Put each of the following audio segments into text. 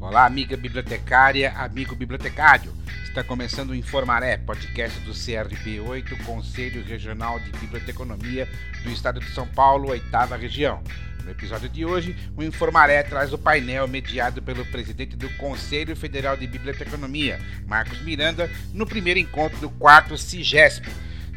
Olá, amiga bibliotecária, amigo bibliotecário. Está começando o Informaré, podcast do CRP8, Conselho Regional de Biblioteconomia do Estado de São Paulo, oitava região. No episódio de hoje, o Informaré traz o painel mediado pelo presidente do Conselho Federal de Biblioteconomia, Marcos Miranda, no primeiro encontro do quarto CIGESP,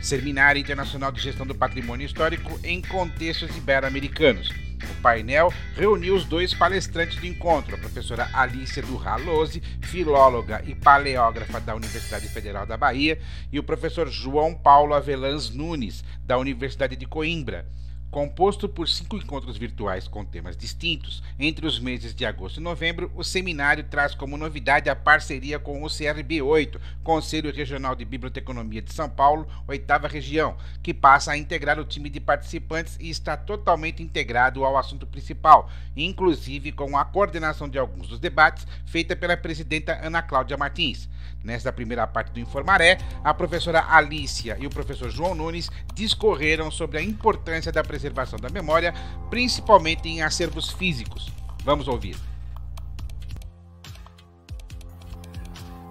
Seminário Internacional de Gestão do Patrimônio Histórico em Contextos Ibero-Americanos. O painel reuniu os dois palestrantes do encontro, a professora Alicia Durralose, filóloga e paleógrafa da Universidade Federal da Bahia, e o professor João Paulo Avelãs Nunes, da Universidade de Coimbra. Composto por cinco encontros virtuais com temas distintos, entre os meses de agosto e novembro, o seminário traz como novidade a parceria com o CRB8, Conselho Regional de Biblioteconomia de São Paulo, oitava região, que passa a integrar o time de participantes e está totalmente integrado ao assunto principal, inclusive com a coordenação de alguns dos debates feita pela presidenta Ana Cláudia Martins. Nesta primeira parte do Informaré, a professora Alicia e o professor João Nunes discorreram sobre a importância da preservação da memória, principalmente em acervos físicos. Vamos ouvir.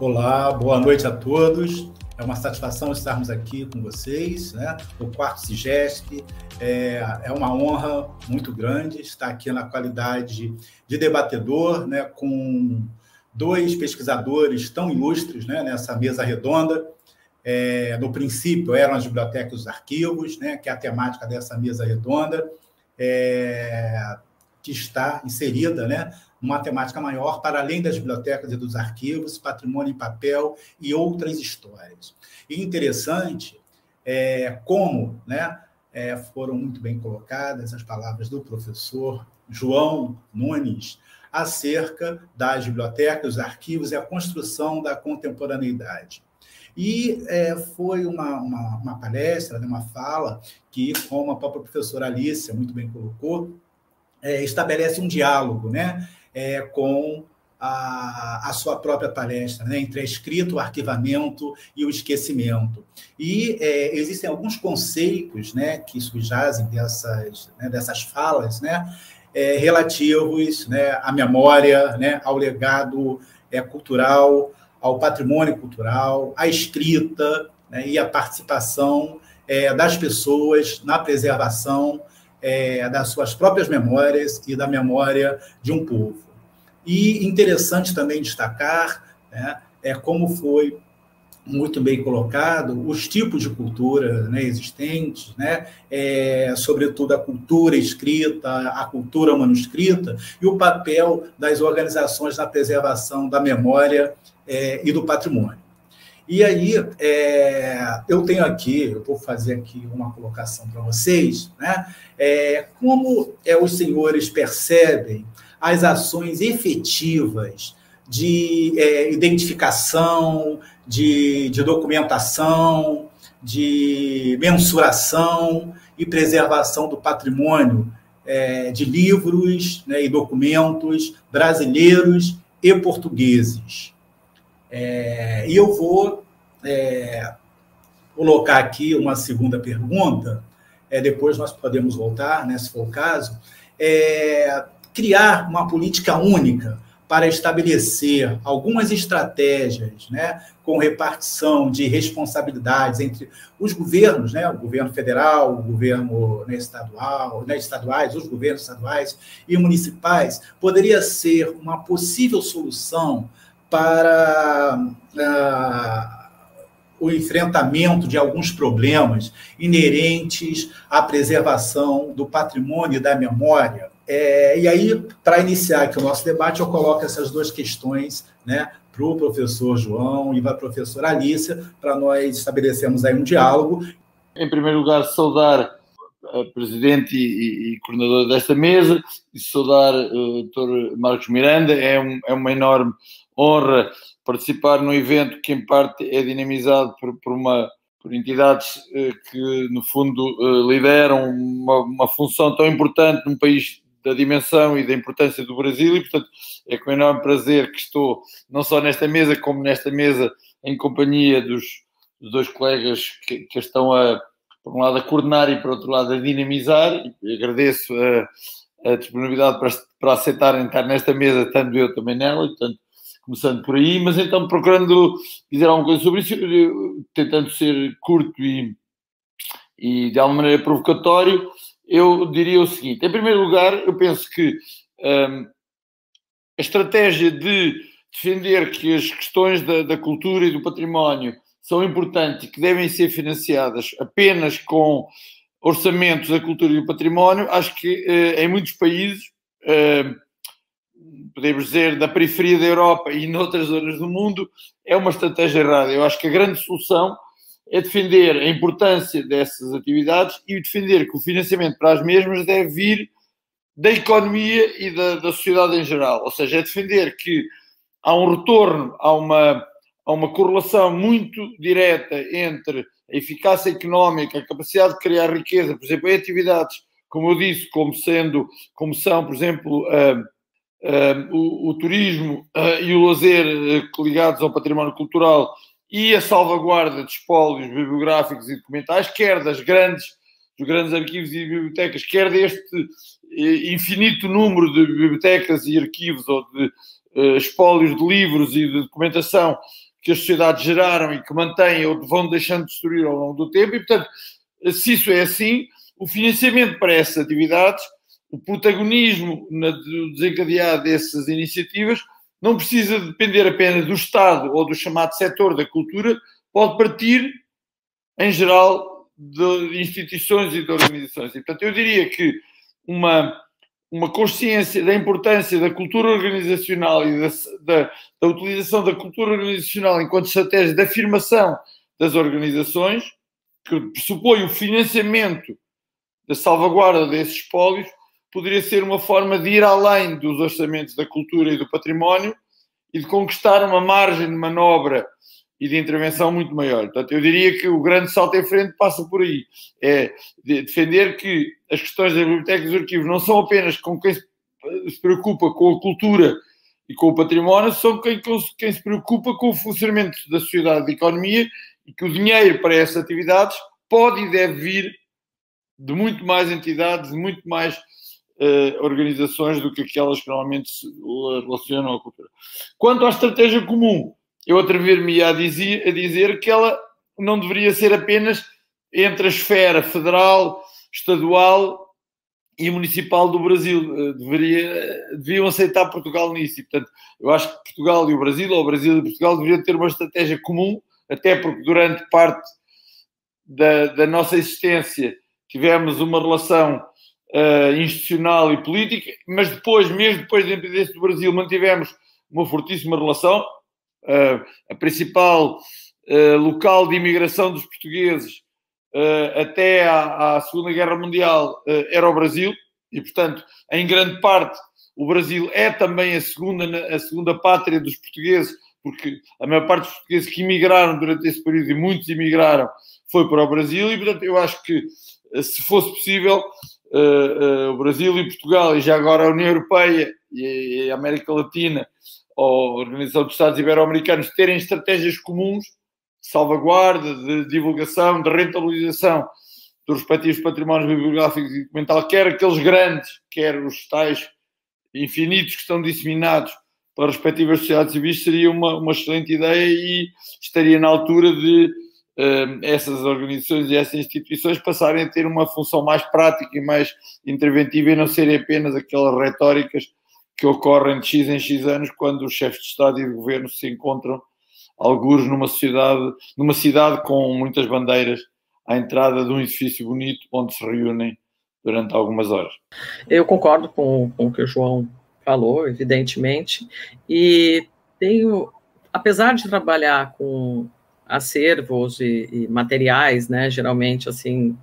Olá, boa noite a todos. É uma satisfação estarmos aqui com vocês, né? No quarto CIGESP. É, é uma honra muito grande estar aqui na qualidade de debatedor, né? Com dois pesquisadores tão ilustres né, nessa mesa redonda. É, no princípio, eram as bibliotecas e os arquivos, né, que é a temática dessa mesa redonda, é, que está inserida né, numa temática maior, para além das bibliotecas e dos arquivos, patrimônio em papel e outras histórias. E interessante é, como né, é, foram muito bem colocadas as palavras do professor João Nunes, acerca das bibliotecas, arquivos e a construção da contemporaneidade. E é, foi uma, uma, uma, palestra, né, uma fala, que, como a própria professora Alicia muito bem colocou, é, estabelece um diálogo né, é, com a, a, sua própria palestra, né, entre a escrita, o arquivamento e o esquecimento. E é, existem alguns conceitos né, que subjazem dessas, né, dessas falas, né, é, relativos né, à memória, né, ao legado é, cultural, ao patrimônio cultural, à escrita né, e à participação é, das pessoas na preservação é, das suas próprias memórias e da memória de um povo. E interessante também destacar né, é como foi muito bem colocado, os tipos de cultura né, existentes, né, é, sobretudo a cultura escrita, a cultura manuscrita, e o papel das organizações na preservação da memória é, e do patrimônio. E aí, é, eu tenho aqui, eu vou fazer aqui uma colocação para vocês, né, é, como é, os senhores percebem as ações efetivas de é, identificação, de, de documentação, de mensuração e preservação do patrimônio é, de livros né, e documentos brasileiros e portugueses. É, e eu vou é, colocar aqui uma segunda pergunta, é, depois nós podemos voltar, né, se for o caso, é, criar uma política única para estabelecer algumas estratégias né, com repartição de responsabilidades entre os governos, né, o governo federal, o governo né, estadual, né, estaduais, os governos estaduais e municipais, poderia ser uma possível solução para uh, o enfrentamento de alguns problemas inerentes à preservação do patrimônio e da memória é, e aí, para iniciar aqui o nosso debate, eu coloco essas duas questões né, para o professor João e para a professora Alícia, para nós estabelecermos aí um diálogo. Em primeiro lugar, saudar a presidente e, e coordenadora desta mesa e saudar o Dr. Marcos Miranda. É, um, é uma enorme honra participar num evento que, em parte, é dinamizado por, por uma por entidades eh, que, no fundo, eh, lideram uma, uma função tão importante num país da dimensão e da importância do Brasil e, portanto, é com enorme prazer que estou não só nesta mesa, como nesta mesa em companhia dos, dos dois colegas que, que, estão a, por um lado, a coordenar e, por outro lado, a dinamizar. E agradeço a, a disponibilidade para, para aceitarem estar nesta mesa, estando eu também nela, portanto, começando por aí, mas então procurando dizer alguma coisa sobre isso, tentando ser curto e, e de alguma maneira provocatório, eu diria o seguinte: em primeiro lugar, eu penso que um, a estratégia de defender que as questões da, da, cultura e do património são importantes e que devem ser financiadas apenas com orçamentos da cultura e do património, acho que uh, em muitos países, uh, podemos dizer, da periferia da Europa e noutras zonas do mundo, é uma estratégia errada. Eu acho que a grande solução é defender a importância dessas atividades e defender que o financiamento para as mesmas deve vir da economia e da, da sociedade em geral. Ou seja, é defender que há um retorno, há uma, há uma correlação muito direta entre a eficácia económica, a capacidade de criar riqueza, por exemplo, em atividades, como eu disse, como sendo, como são, por exemplo, uh, uh, o, o, turismo uh, e o lazer ligados ao património cultural e a salvaguarda de espólios bibliográficos e documentais, quer das grandes, dos grandes arquivos e bibliotecas, quer deste eh, infinito número de bibliotecas e arquivos ou de uh, espólios de livros e de documentação que as sociedades geraram e que mantêm ou vão deixando de destruir ao longo do tempo. E, portanto, se isso é assim, o financiamento para essas atividades, o protagonismo no desencadear dessas iniciativas não precisa depender apenas do Estado ou do chamado setor da cultura, pode partir, em geral, de instituições e de organizações. E, portanto, eu diria que uma, uma consciência da importância da cultura organizacional e da, da, da utilização da cultura organizacional enquanto estratégia de afirmação das organizações, que pressupõe o financiamento da salvaguarda desses espólios, poderia ser uma forma de ir além dos orçamentos da cultura e do património e de conquistar uma margem de manobra e de intervenção muito maior. Portanto, eu diria que o grande salto em frente passa por aí. É de defender que as questões das bibliotecas e dos arquivos não são apenas com quem se preocupa com a cultura e com o património, são quem, quem se preocupa com o funcionamento da sociedade e da economia e que o dinheiro para essas atividades pode e deve vir de muito mais entidades, de muito mais uh, organizações do que aquelas que normalmente se relacionam à cultura. Quanto à estratégia comum, eu atrever-me a dizer, a dizer que ela não deveria ser apenas entre a esfera federal, estadual e municipal do Brasil. Eh, deveria, deviam aceitar Portugal nisso. E, portanto, eu acho que Portugal e o Brasil, ou o Brasil e Portugal, deveriam ter uma estratégia comum, até porque durante parte da, da nossa existência tivemos uma relação uh, institucional e política, mas depois, mesmo depois da independência do Brasil, mantivemos uma fortíssima relação. Uh, a principal uh, local de imigração dos portugueses até à, à, Segunda Guerra Mundial era o Brasil, e portanto, em grande parte, o Brasil é também a segunda, a segunda pátria dos portugueses, porque a maior parte dos portugueses que imigraram durante esse período, e muitos imigraram, foi para o Brasil, e portanto, eu acho que se fosse possível, uh, uh, o Brasil e Portugal, e já agora a União Europeia e, a América Latina, ou a Organização dos Estados Ibero-Americanos, terem estratégias comuns de salvaguarda, de divulgação, de rentabilização dos respectivos patrimónios bibliográficos e documental, quer aqueles grandes, quer os tais infinitos que estão disseminados para as respectivas sociedades civis, seria uma, uma excelente ideia e estaria na altura de essas organizações e essas instituições passarem a ter uma função mais prática e mais interventiva e não serem apenas aquelas retóricas que ocorrem de X em X anos quando os chefes de Estado e de Governo se encontram alguns numa sociedade, numa cidade com muitas bandeiras à entrada de um edifício bonito onde se reúnem durante algumas horas. Eu concordo com, com o que o João falou, evidentemente, e tenho, apesar de trabalhar com acervos e, e materiais, né, geralmente assim,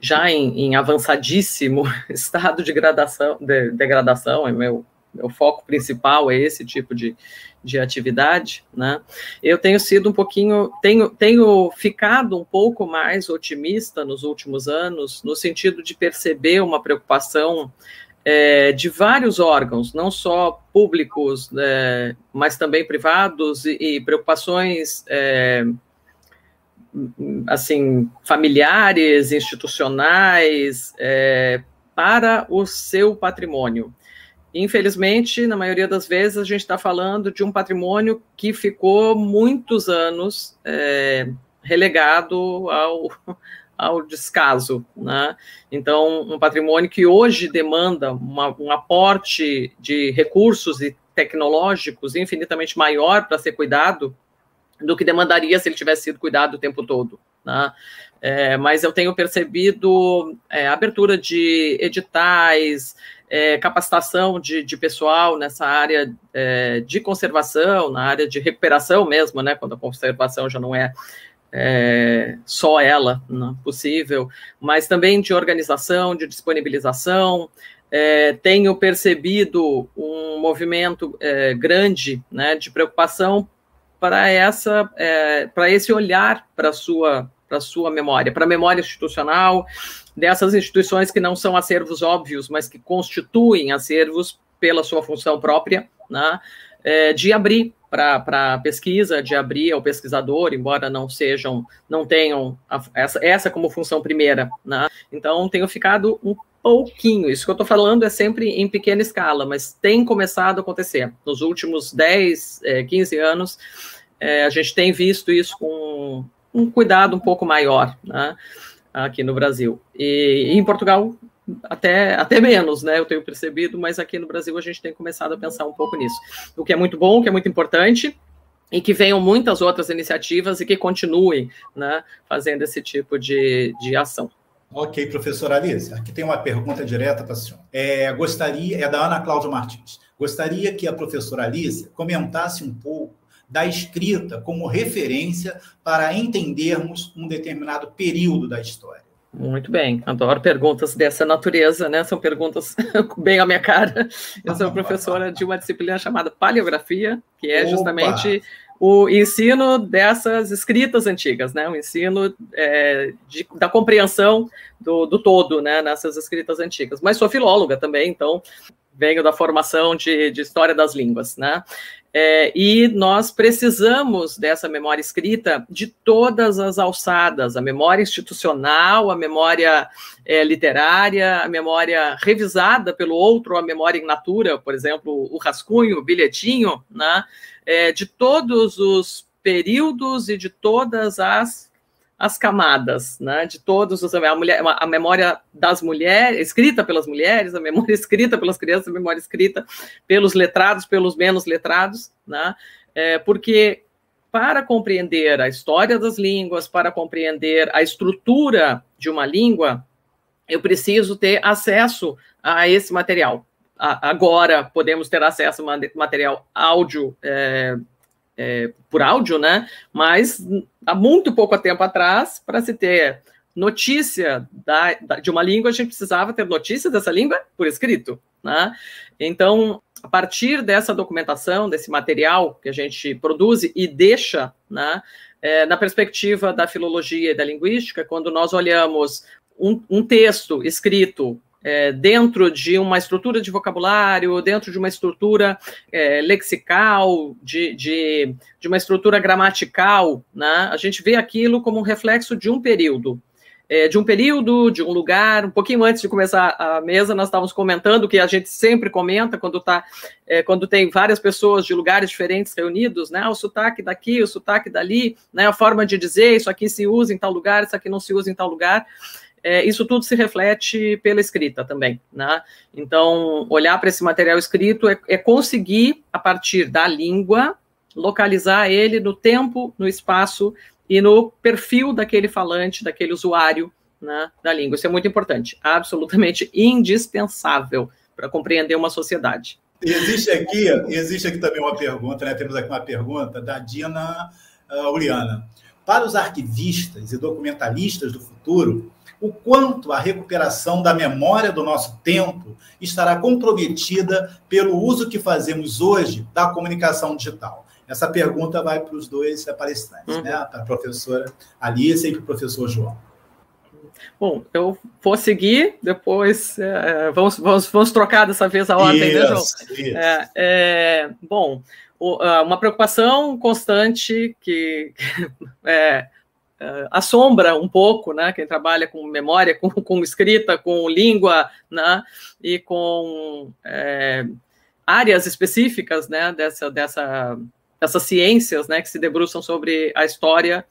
já em, em avançadíssimo estado de, gradação, de degradação, é meu, meu foco principal é esse tipo de, de atividade, né? Eu tenho sido um pouquinho, tenho, tenho ficado um pouco mais otimista nos últimos anos, no sentido de perceber uma preocupação é, de vários órgãos, não só públicos, é, mas também privados, e, e preocupações é, assim familiares, institucionais, é, para o seu patrimônio. Infelizmente, na maioria das vezes, a gente está falando de um patrimônio que ficou muitos anos é, relegado ao, ao descaso. Né? Então, um patrimônio que hoje demanda uma, um aporte de recursos e tecnológicos infinitamente maior para ser cuidado do que demandaria se ele tivesse sido cuidado o tempo todo. Né? É, mas eu tenho percebido é, abertura de editais, é, capacitação de, de, pessoal nessa área é, de conservação, na área de recuperação mesmo, né, quando a conservação já não é, é só ela né, possível, mas também de organização, de disponibilização. É, tenho percebido um movimento grande né, de preocupação para essa é, para esse olhar para a sua para sua memória, para a memória institucional, dessas instituições que não são acervos óbvios, mas que constituem acervos pela sua função própria, né, é, de abrir para a pesquisa, de abrir ao pesquisador, embora não sejam, não tenham a, essa, essa como função primeira. Né? Então, tenho ficado um pouquinho, isso que eu estou falando é sempre em pequena escala, mas tem começado a acontecer. Nos últimos 10, é, 15 anos, é, a gente tem visto isso com um cuidado um pouco maior, né? aqui no Brasil. E, e, em Portugal, até, até menos, né? Eu tenho percebido, mas aqui no Brasil a gente tem começado a pensar um pouco nisso. O que é muito bom, o que é muito importante, e que venham muitas outras iniciativas e que continuem né, fazendo esse tipo de, de ação. Ok, professora Alice, aqui tem uma pergunta direta para a senhora. É, gostaria, é da Ana Cláudia Martins. Gostaria que a professora Alice comentasse um pouco da escrita como referência para entendermos um determinado período da história. Muito bem, adoro perguntas dessa natureza, né? São perguntas bem à minha cara. Eu sou professora de uma disciplina chamada Paleografia, que é justamente Opa. O ensino dessas escritas antigas, né? O ensino é, de, da compreensão do, do todo, né? Nessas escritas antigas. Mas sou filóloga também, então venho da formação de, de história das línguas, né? É, e nós precisamos dessa memória escrita de todas as alçadas, a memória institucional, a memória é, literária, a memória revisada pelo outro, a memória in natura, por exemplo, o rascunho, o bilhetinho, né? É, de todos os períodos e de todas as as camadas, né, de todos os a, mulher, a memória das mulheres, escrita pelas mulheres, a memória escrita pelas crianças, a memória escrita pelos letrados, pelos menos letrados, né, é, porque para compreender a história das línguas, para compreender a estrutura de uma língua, eu preciso ter acesso a esse material. Agora podemos ter acesso a material áudio é, é, por áudio, né? Mas há muito pouco tempo atrás, para se ter notícia da, da, de uma língua, a gente precisava ter notícia dessa língua por escrito, né? Então, a partir dessa documentação, desse material que a gente produz e deixa, né? É, na perspectiva da filologia e da linguística, quando nós olhamos um, um texto escrito é, dentro de uma estrutura de vocabulário, dentro de uma estrutura é, lexical, de, de, de, uma estrutura gramatical, né? a gente vê aquilo como um reflexo de um período. É, de um período, de um lugar, um pouquinho antes de começar a mesa, nós estávamos comentando que a gente sempre comenta quando tá, é, quando tem várias pessoas de lugares diferentes reunidos, né? O sotaque daqui, o sotaque dali, né? A forma de dizer, isso aqui se usa em tal lugar, isso aqui não se usa em tal lugar é, isso tudo se reflete pela escrita também, né? Então, olhar para esse material escrito é, é, conseguir, a partir da língua, localizar ele no tempo, no espaço e no perfil daquele falante, daquele usuário né, da língua. Isso é muito importante, absolutamente indispensável para compreender uma sociedade. Existe aqui, existe aqui também uma pergunta, né? Temos aqui uma pergunta da Dina uh, Uliana. Para os arquivistas e documentalistas do futuro, o quanto a recuperação da memória do nosso tempo estará comprometida pelo uso que fazemos hoje da comunicação digital. Essa pergunta vai para os dois palestrantes, uhum. né? para a professora Alice e para o professor João. Bom, eu vou seguir, depois é, vamos, vamos, vamos trocar dessa vez a ordem, isso, né, João? Isso. É, é, bom, uma preocupação constante que é, uh, assombra um pouco, né? Quem trabalha com memória, com, com escrita, com língua, né? E com é, áreas específicas, né? Dessa, dessa, dessas ciências, né? Que se debruçam sobre a história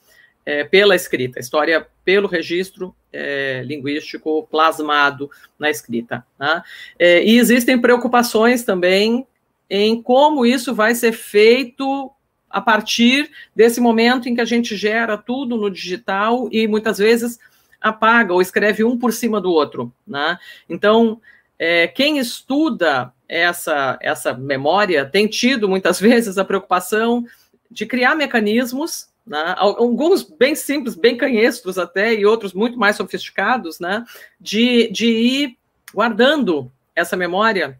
é, pela escrita, história pelo registro é, linguístico plasmado na escrita. Né? É, e existem preocupações também em como isso vai ser feito a partir desse momento em que a gente gera tudo no digital e muitas vezes apaga ou escreve um por cima do outro. Né? Então, é, quem estuda essa, essa memória tem tido muitas vezes a preocupação de criar mecanismos né? alguns bem simples, bem canhestros até, e outros muito mais sofisticados, né? de, de ir guardando essa memória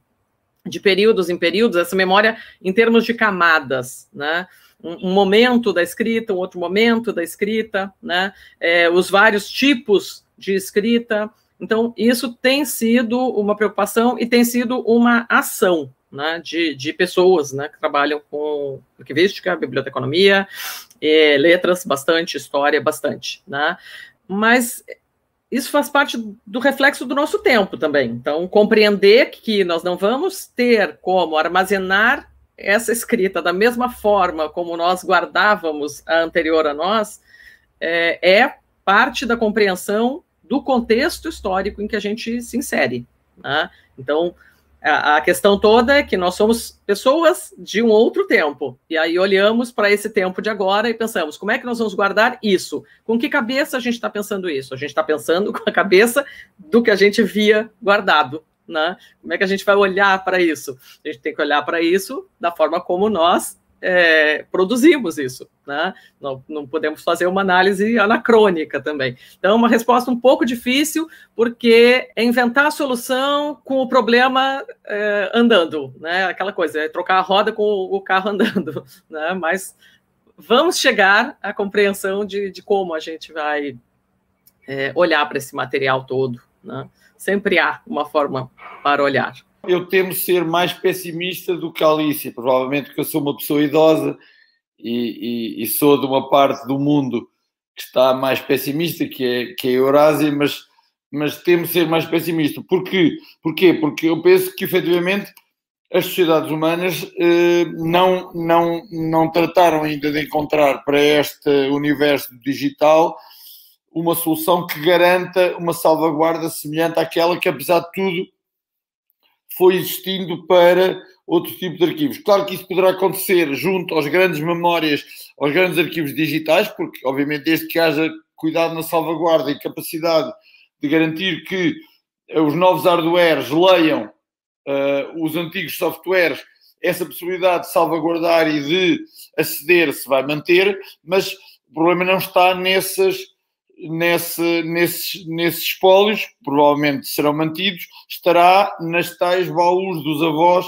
de períodos em períodos, essa memória em termos de camadas, né? Um, momento da escrita, um outro momento da escrita, né? É, os vários tipos de escrita. Então, isso tem sido uma preocupação e tem sido uma ação né, de, de pessoas né, que trabalham com arquivística, biblioteconomia, e letras, bastante, história, bastante. Né? Mas isso faz parte do reflexo do nosso tempo também. Então, compreender que nós não vamos ter como armazenar essa escrita da mesma forma como nós guardávamos a anterior a nós é, é parte da compreensão do contexto histórico em que a gente se insere. Né? Então, a questão toda é que nós somos pessoas de um outro tempo. E aí olhamos para esse tempo de agora e pensamos: como é que nós vamos guardar isso? Com que cabeça a gente está pensando isso? A gente está pensando com a cabeça do que a gente via guardado. Né? Como é que a gente vai olhar para isso? A gente tem que olhar para isso da forma como nós é, produzimos isso, né? Não, não, podemos fazer uma análise anacrônica também. Então, uma resposta um pouco difícil, porque é inventar a solução com o problema é, andando, né? Aquela coisa, é trocar a roda com o carro andando, né? Mas vamos chegar à compreensão de, de como a gente vai é, olhar para esse material todo, né? Sempre há uma forma para olhar eu temo ser mais pessimista do que a Alice, provavelmente porque eu sou uma pessoa idosa e, e, e, sou de uma parte do mundo que está mais pessimista, que é, que é a Eurásia, mas, mas temo ser mais pessimista. Porquê? Porquê? Porque eu penso que efetivamente as sociedades humanas eh, não, não, não trataram ainda de encontrar para este universo digital uma solução que garanta uma salvaguarda semelhante àquela que, apesar de tudo, foi existindo para outro tipo de arquivos. Claro que isso poderá acontecer junto às grandes memórias, aos grandes arquivos digitais, porque, obviamente, desde que haja cuidado na salvaguarda e capacidade de garantir que uh, os novos hardwares leiam uh, os antigos softwares, essa possibilidade de salvaguardar e de aceder se vai manter, mas o problema não está nessas nesse, nesses, nesses espólios, provavelmente serão mantidos, estará nas tais baús dos avós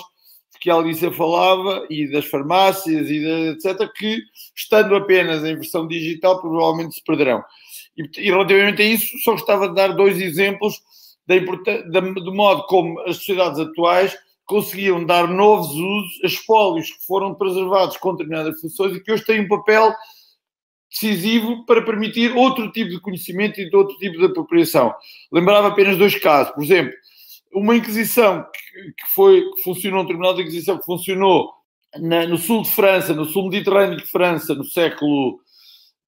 que a Alicia falava e das farmácias e de, etc., que estando apenas em versão digital, provavelmente se perderão. E, e relativamente a isso, só gostava de dar dois exemplos da, da, do modo como as sociedades atuais conseguiam dar novos usos a espólios que foram preservados com determinadas funções e que hoje têm um papel decisivo para permitir outro tipo de conhecimento e de outro tipo de apropriação. Lembrava apenas dois casos. Por exemplo, uma Inquisição que, foi, que funcionou, um Tribunal de Inquisição que funcionou na, no sul de França, no sul mediterrâneo de França, no século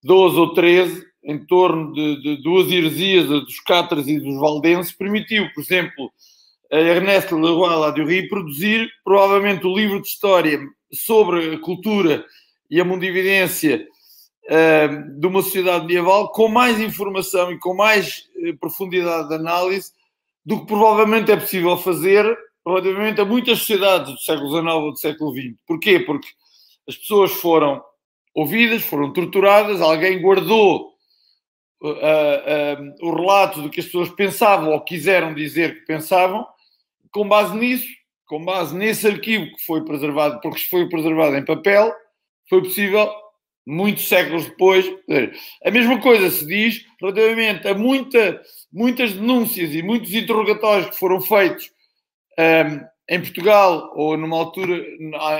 XII ou XIII, em torno de, de duas heresias, dos cátaros e dos valdenses, permitiu, por exemplo, a Ernest Leroy Ladurie produzir provavelmente o livro de história sobre a cultura e a mundividência uh, de uma sociedade medieval com mais informação e com mais uh, profundidade de análise do que provavelmente é possível fazer relativamente a muitas sociedades do século XIX ou do século XX. Porquê? Porque as pessoas foram ouvidas, foram torturadas, alguém guardou uh, uh, o relato do que as pessoas pensavam ou quiseram dizer que pensavam, com base nisso, com base nesse arquivo que foi preservado, porque foi preservado em papel, foi possível muitos séculos depois. A mesma coisa se diz relativamente a muita, muitas denúncias e muitos interrogatórios que foram feitos um, em Portugal ou numa altura,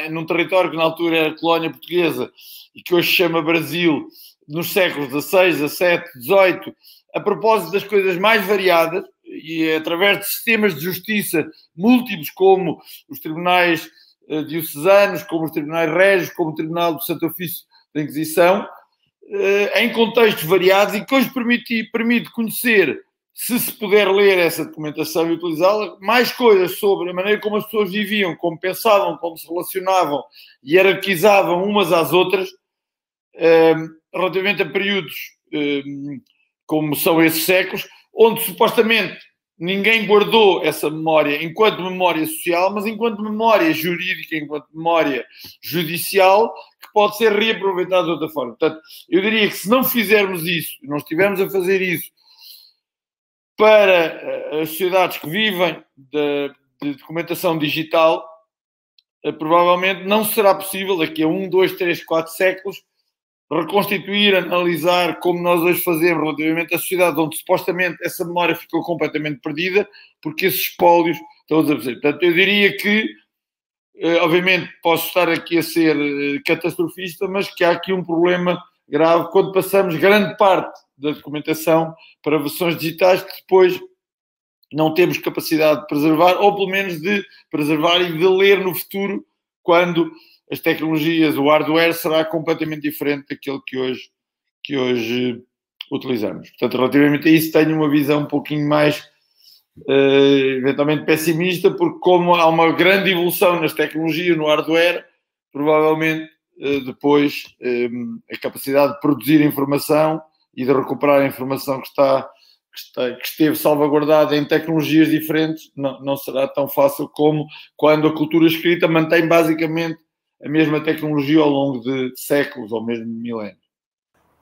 num território que na altura era colónia portuguesa e que hoje se chama Brasil, nos séculos XVI, XVII, XVIII, a propósito das coisas mais variadas e através de sistemas de justiça múltiplos, como os tribunais uh, diocesanos, como os tribunais régios, como o Tribunal do Santo Ofício da Inquisição, uh, em contextos variados e que hoje permite, permite conhecer, se se puder ler essa documentação e utilizá-la, mais coisas sobre a maneira como as pessoas viviam, como pensavam, como se relacionavam e hierarquizavam umas às outras, uh, relativamente a períodos como são esses séculos, onde supostamente ninguém guardou essa memória enquanto memória social, mas enquanto memória jurídica, enquanto memória judicial, pode ser reaproveitada de outra forma. Portanto, eu diria que se não fizermos isso, não estivermos a fazer isso para eh, as sociedades que vivem de, de documentação digital, eh, provavelmente não será possível daqui a um, dois, três, quatro séculos reconstituir, analisar como nós hoje fazemos relativamente à sociedade onde supostamente essa memória ficou completamente perdida, porque esses espólios estão a desaparecer. Portanto, eu diria que, obviamente, posso estar aqui a ser eh, catastrofista, mas que há aqui um problema grave quando passamos grande parte da documentação para versões digitais que depois não temos capacidade de preservar, ou pelo menos de preservar e de ler no futuro, quando as tecnologias, o hardware será completamente diferente daquele que hoje, que hoje utilizamos. Portanto, relativamente a isso, tenho uma visão um pouquinho mais, eventualmente, pessimista, porque como há uma grande evolução nas tecnologias, no hardware, provavelmente uh, depois um, eh, a capacidade de produzir informação e de recuperar a informação que está que, está, que, esteve salvaguardada em tecnologias diferentes, não, não será tão fácil como quando a cultura escrita mantém basicamente a mesma tecnologia ao longo de séculos ou mesmo milénios.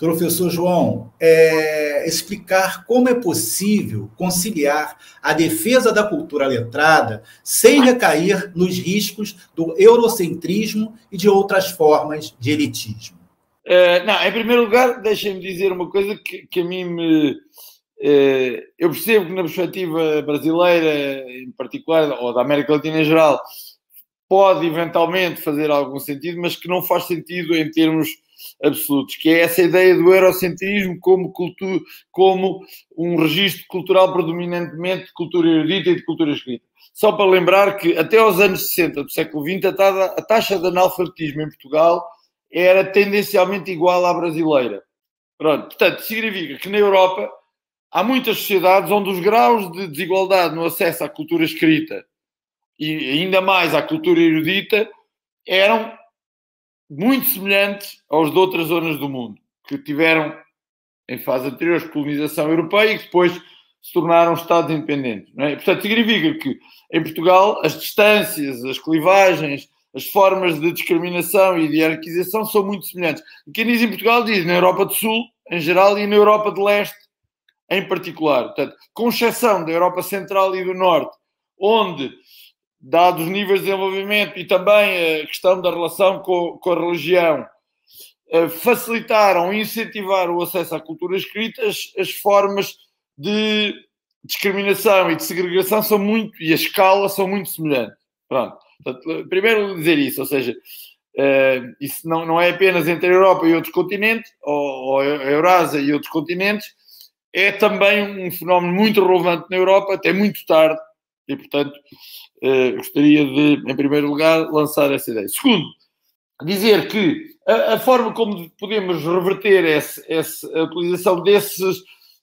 Professor João, é, explicar como é possível conciliar a defesa da cultura letrada sem recair nos riscos do eurocentrismo e de outras formas de elitismo. É, não, em primeiro lugar, deixem-me dizer uma coisa que, que a mim me. É, eu percebo que na perspectiva brasileira, em particular, ou da América Latina em geral, pode eventualmente fazer algum sentido, mas que não faz sentido em termos absolutos, que é essa ideia do eurocentrismo como, como um registro cultural predominantemente de cultura erudita e de cultura escrita. Só para lembrar que até aos anos 60 do século XX a taxa de analfabetismo em Portugal era tendencialmente igual à brasileira. Pronto, portanto, significa que na Europa há muitas sociedades onde os graus de desigualdade no acesso à cultura escrita e ainda mais à cultura erudita, eram muito semelhantes aos de outras zonas do mundo, que tiveram, em fase anterior, colonização europeia e que depois se tornaram Estados independentes. É? Portanto, significa que em Portugal as distâncias, as clivagens, as formas de discriminação e de hierarquização são muito semelhantes. E quem diz em Portugal diz na Europa do Sul, em geral, e na Europa de Leste, em particular. Portanto, com exceção da Europa Central e do Norte, onde dados os níveis de desenvolvimento e também a questão da relação com, com a religião, eh, facilitaram e incentivaram o acesso à cultura escrita, as, as, formas de discriminação e de segregação são muito, e a escala são muito semelhantes. Pronto. Portanto, primeiro dizer isso, ou seja, uh, isso não, não é apenas entre a Europa e outros continentes, ou, ou a Eurásia e outros continentes, é também um fenómeno muito relevante na Europa, até muito tarde, e portanto uh, gostaria de, em primeiro lugar, lançar essa ideia. Segundo, dizer que a, a forma como podemos reverter esse, esse, a utilização desses,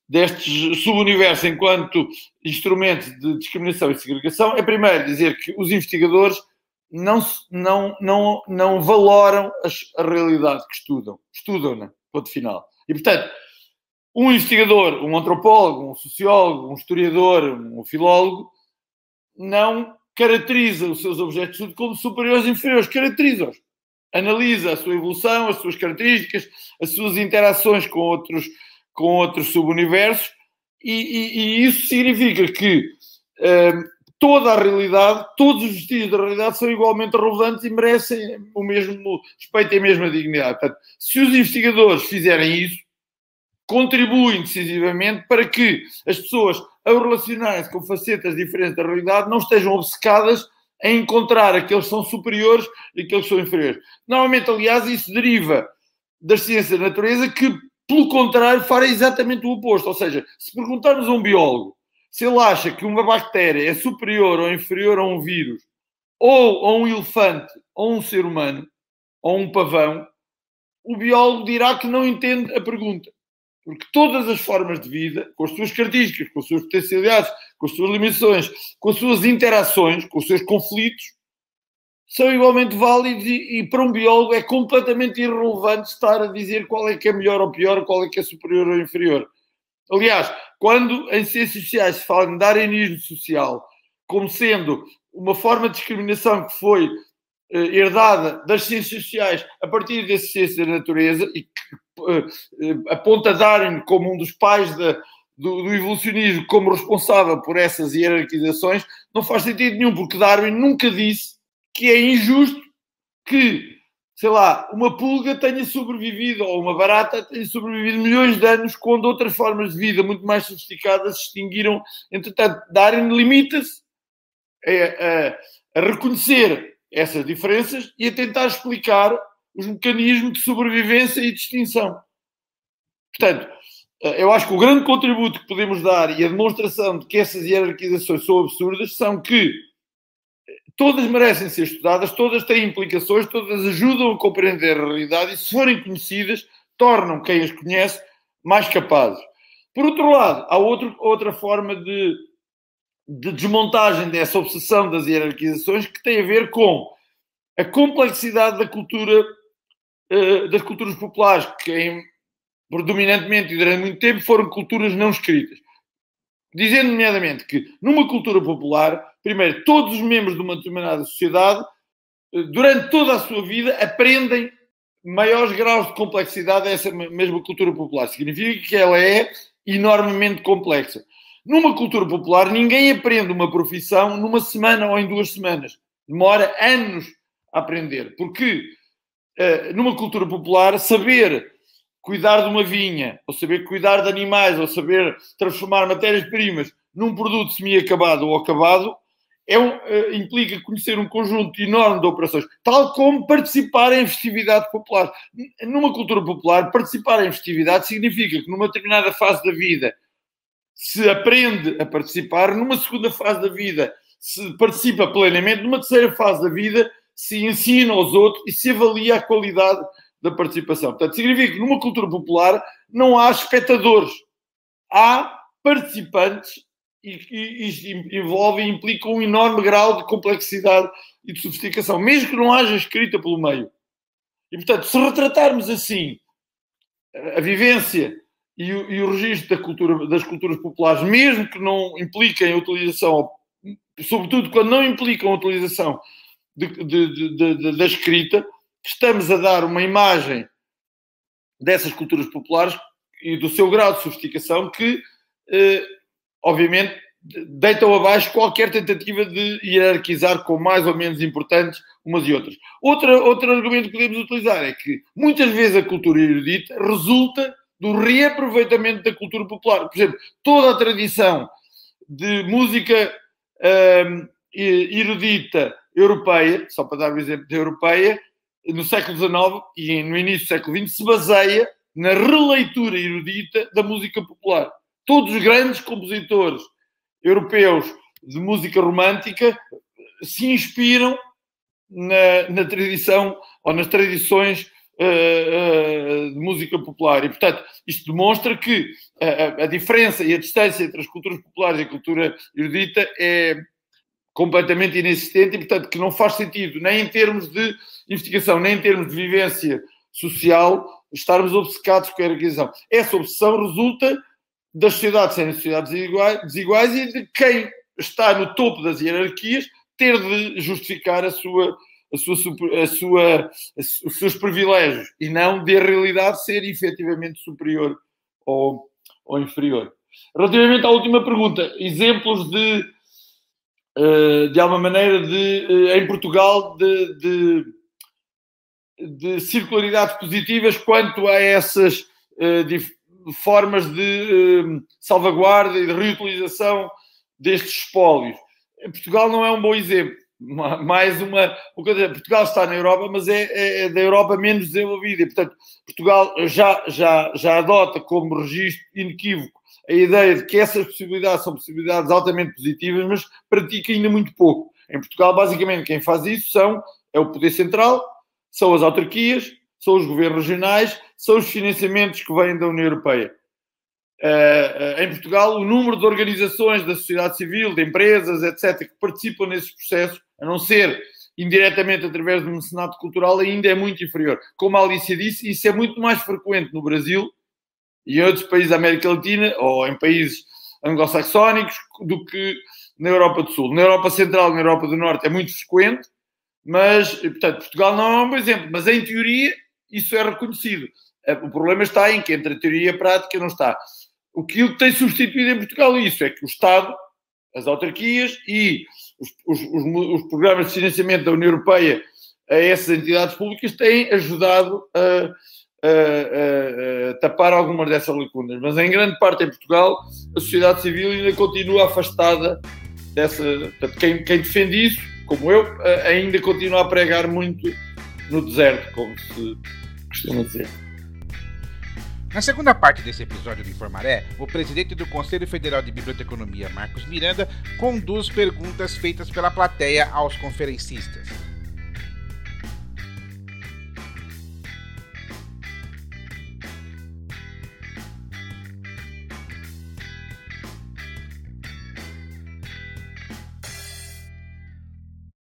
destes subuniversos enquanto instrumentos de discriminação e segregação é, primeiro, dizer que os investigadores não, não, não, não valoram as, a realidade que estudam. Estudam-na, ponto final. E, portanto, um investigador, um antropólogo, um sociólogo, um historiador, um filólogo, não caracteriza os seus objetos de estudo como superiores e inferiores, caracteriza-os. Analisa a sua evolução, as suas características, as suas interações com outros, com outros subuniversos, e, e, e isso significa que hum, toda a realidade, todos os vestígios da realidade são igualmente relevantes e merecem o mesmo respeito e a mesma dignidade. Portanto, se os investigadores fizerem isso, contribuem decisivamente para que as pessoas, ao relacionarem-se com facetas diferentes da realidade, não estejam obcecadas em encontrar aqueles que são superiores e aqueles que são inferiores. Normalmente, aliás, isso deriva das ciências da natureza que, pelo contrário, farem exatamente o oposto. Ou seja, se perguntarmos a um biólogo se ele acha que uma bactéria é superior ou inferior a um vírus, ou a um elefante, ou um ser humano, ou um pavão, o biólogo dirá que não entende a pergunta. Porque todas as formas de vida, com as suas características, com as suas potencialidades, com as suas limitações, com as suas interações, com os seus conflitos, são igualmente válidos e, e, para um biólogo é completamente irrelevante estar a dizer qual é que é melhor ou pior, qual é que é superior ou inferior. Aliás, quando em ciências sociais se fala em darwinismo social como sendo uma forma de discriminação que foi eh, herdada das ciências sociais a partir da ciência da natureza e que aponta Darwin como um dos pais do, do, evolucionismo como responsável por essas hierarquizações, não faz sentido nenhum, porque Darwin nunca disse que é injusto que, sei lá, uma pulga tenha sobrevivido ou uma barata tenha sobrevivido milhões de anos quando outras formas de vida muito mais sofisticadas se extinguiram. Entretanto, Darwin limita-se a, a, a reconhecer essas diferenças e a tentar explicar os mecanismos de sobrevivência e de extinção. Portanto, eu acho que o grande contributo que podemos dar e a demonstração de que essas hierarquizações são absurdas são que todas merecem ser estudadas, todas têm implicações, todas ajudam a compreender a realidade e, se forem conhecidas, tornam quem as conhece mais capazes. Por outro lado, há outro, outra forma de, de desmontagem dessa obsessão das hierarquizações que tem a ver com a complexidade da cultura, uh, das culturas populares, que em, predominantemente e durante muito tempo foram culturas não escritas. Dizendo, nomeadamente, que numa cultura popular primeiro, todos os membros de uma determinada sociedade, eh, durante toda a sua vida, aprendem maiores graus de complexidade dessa mesma cultura popular. Significa que ela é enormemente complexa. Numa cultura popular, ninguém aprende uma profissão numa semana ou em duas semanas. Demora anos a aprender. Porque eh, numa cultura popular, saber cuidar de uma vinha, ou saber cuidar de animais, ou saber transformar matérias-primas num produto semi-acabado ou acabado, é um, uh, implica conhecer um conjunto enorme de operações, tal como participar em festividade popular. Numa cultura popular, participar em festividade significa que numa determinada fase da vida se aprende a participar, numa segunda fase da vida se participa plenamente, numa terceira fase da vida se ensina aos outros e se avalia a qualidade da participação. Portanto, significa que numa cultura popular não há espectadores, há participantes e, e, e envolve e implica um enorme grau de complexidade e de sofisticação, mesmo que não haja escrita pelo meio. E, portanto, se retratarmos assim a vivência e o, e o registro da cultura, das culturas populares, mesmo que não impliquem a utilização, sobretudo quando não implicam a utilização de, de, da escrita, estamos a dar uma imagem dessas culturas populares e do seu grau de sofisticação que eh, obviamente, deitam abaixo qualquer tentativa de hierarquizar com mais ou menos importantes umas e outras. Outra, outro argumento que podemos utilizar é que muitas vezes a cultura erudita resulta do reaproveitamento da cultura popular. Por exemplo, toda a tradição de música hum, erudita europeia, só para dar o um exemplo da europeia, no século XIX e no início do século XX, se baseia na releitura erudita da música popular todos os grandes compositores europeus de música romântica se inspiram na, na tradição ou nas tradições uh, uh, de música popular. E, portanto, isto demonstra que a, a, diferença e a distância entre as culturas populares e a cultura erudita é completamente inexistente e, portanto, que não faz sentido, nem em termos de investigação, nem em termos de vivência social, estarmos obcecados com a hierarquização. Essa obsessão resulta das sociedades serem sociedades desiguais, e de quem está no topo das hierarquias ter de justificar a sua, a sua, a sua, os seus privilégios e não de a realidade ser efetivamente superior ou, ou inferior. Relativamente à última pergunta, exemplos de, de alguma maneira, de, eh, em Portugal, de, de, de circularidades positivas quanto a essas uh, formas de salvaguarda e de reutilização destes espólios. Portugal não é um bom exemplo. mais uma. Portugal está na Europa, mas é, é, é, da Europa menos desenvolvida. E, portanto, Portugal já, já, já adota como registro inequívoco a ideia de que essas possibilidades são possibilidades altamente positivas, mas pratica ainda muito pouco. Em Portugal, basicamente, quem faz isso são, é o Poder Central, são as autarquias, são os governos regionais, são os financiamentos que vêm da União Europeia. Uh, uh, em Portugal, o número de organizações da sociedade civil, de empresas, etc., que participam nesses processos, a não ser indiretamente através do mecenato cultural, ainda é muito inferior. Como a Alicia disse, isso é muito mais frequente no Brasil e outros países da América Latina ou em países anglo-saxónicos do que na Europa do Sul. Na Europa Central, na Europa do Norte é muito frequente, mas, portanto, Portugal não é um bom exemplo, mas em teoria isso é reconhecido. Eh, o problema está em que entre a teoria e a prática não está. O que tem substituído em Portugal isso é que o Estado, as autarquias e os, os, os, os programas de financiamento da União Europeia a essas entidades públicas têm ajudado a a, a, tapar algumas dessas lacunas, mas em grande parte em Portugal a sociedade civil ainda continua afastada dessa. Portanto, quem, quem defende isso, como eu, ainda continua a pregar muito no deserto, como se costuma dizer. Na segunda parte desse episódio do Informaré, o presidente do Conselho Federal de Biblioteconomia, Marcos Miranda, conduz perguntas feitas pela plateia aos conferencistas.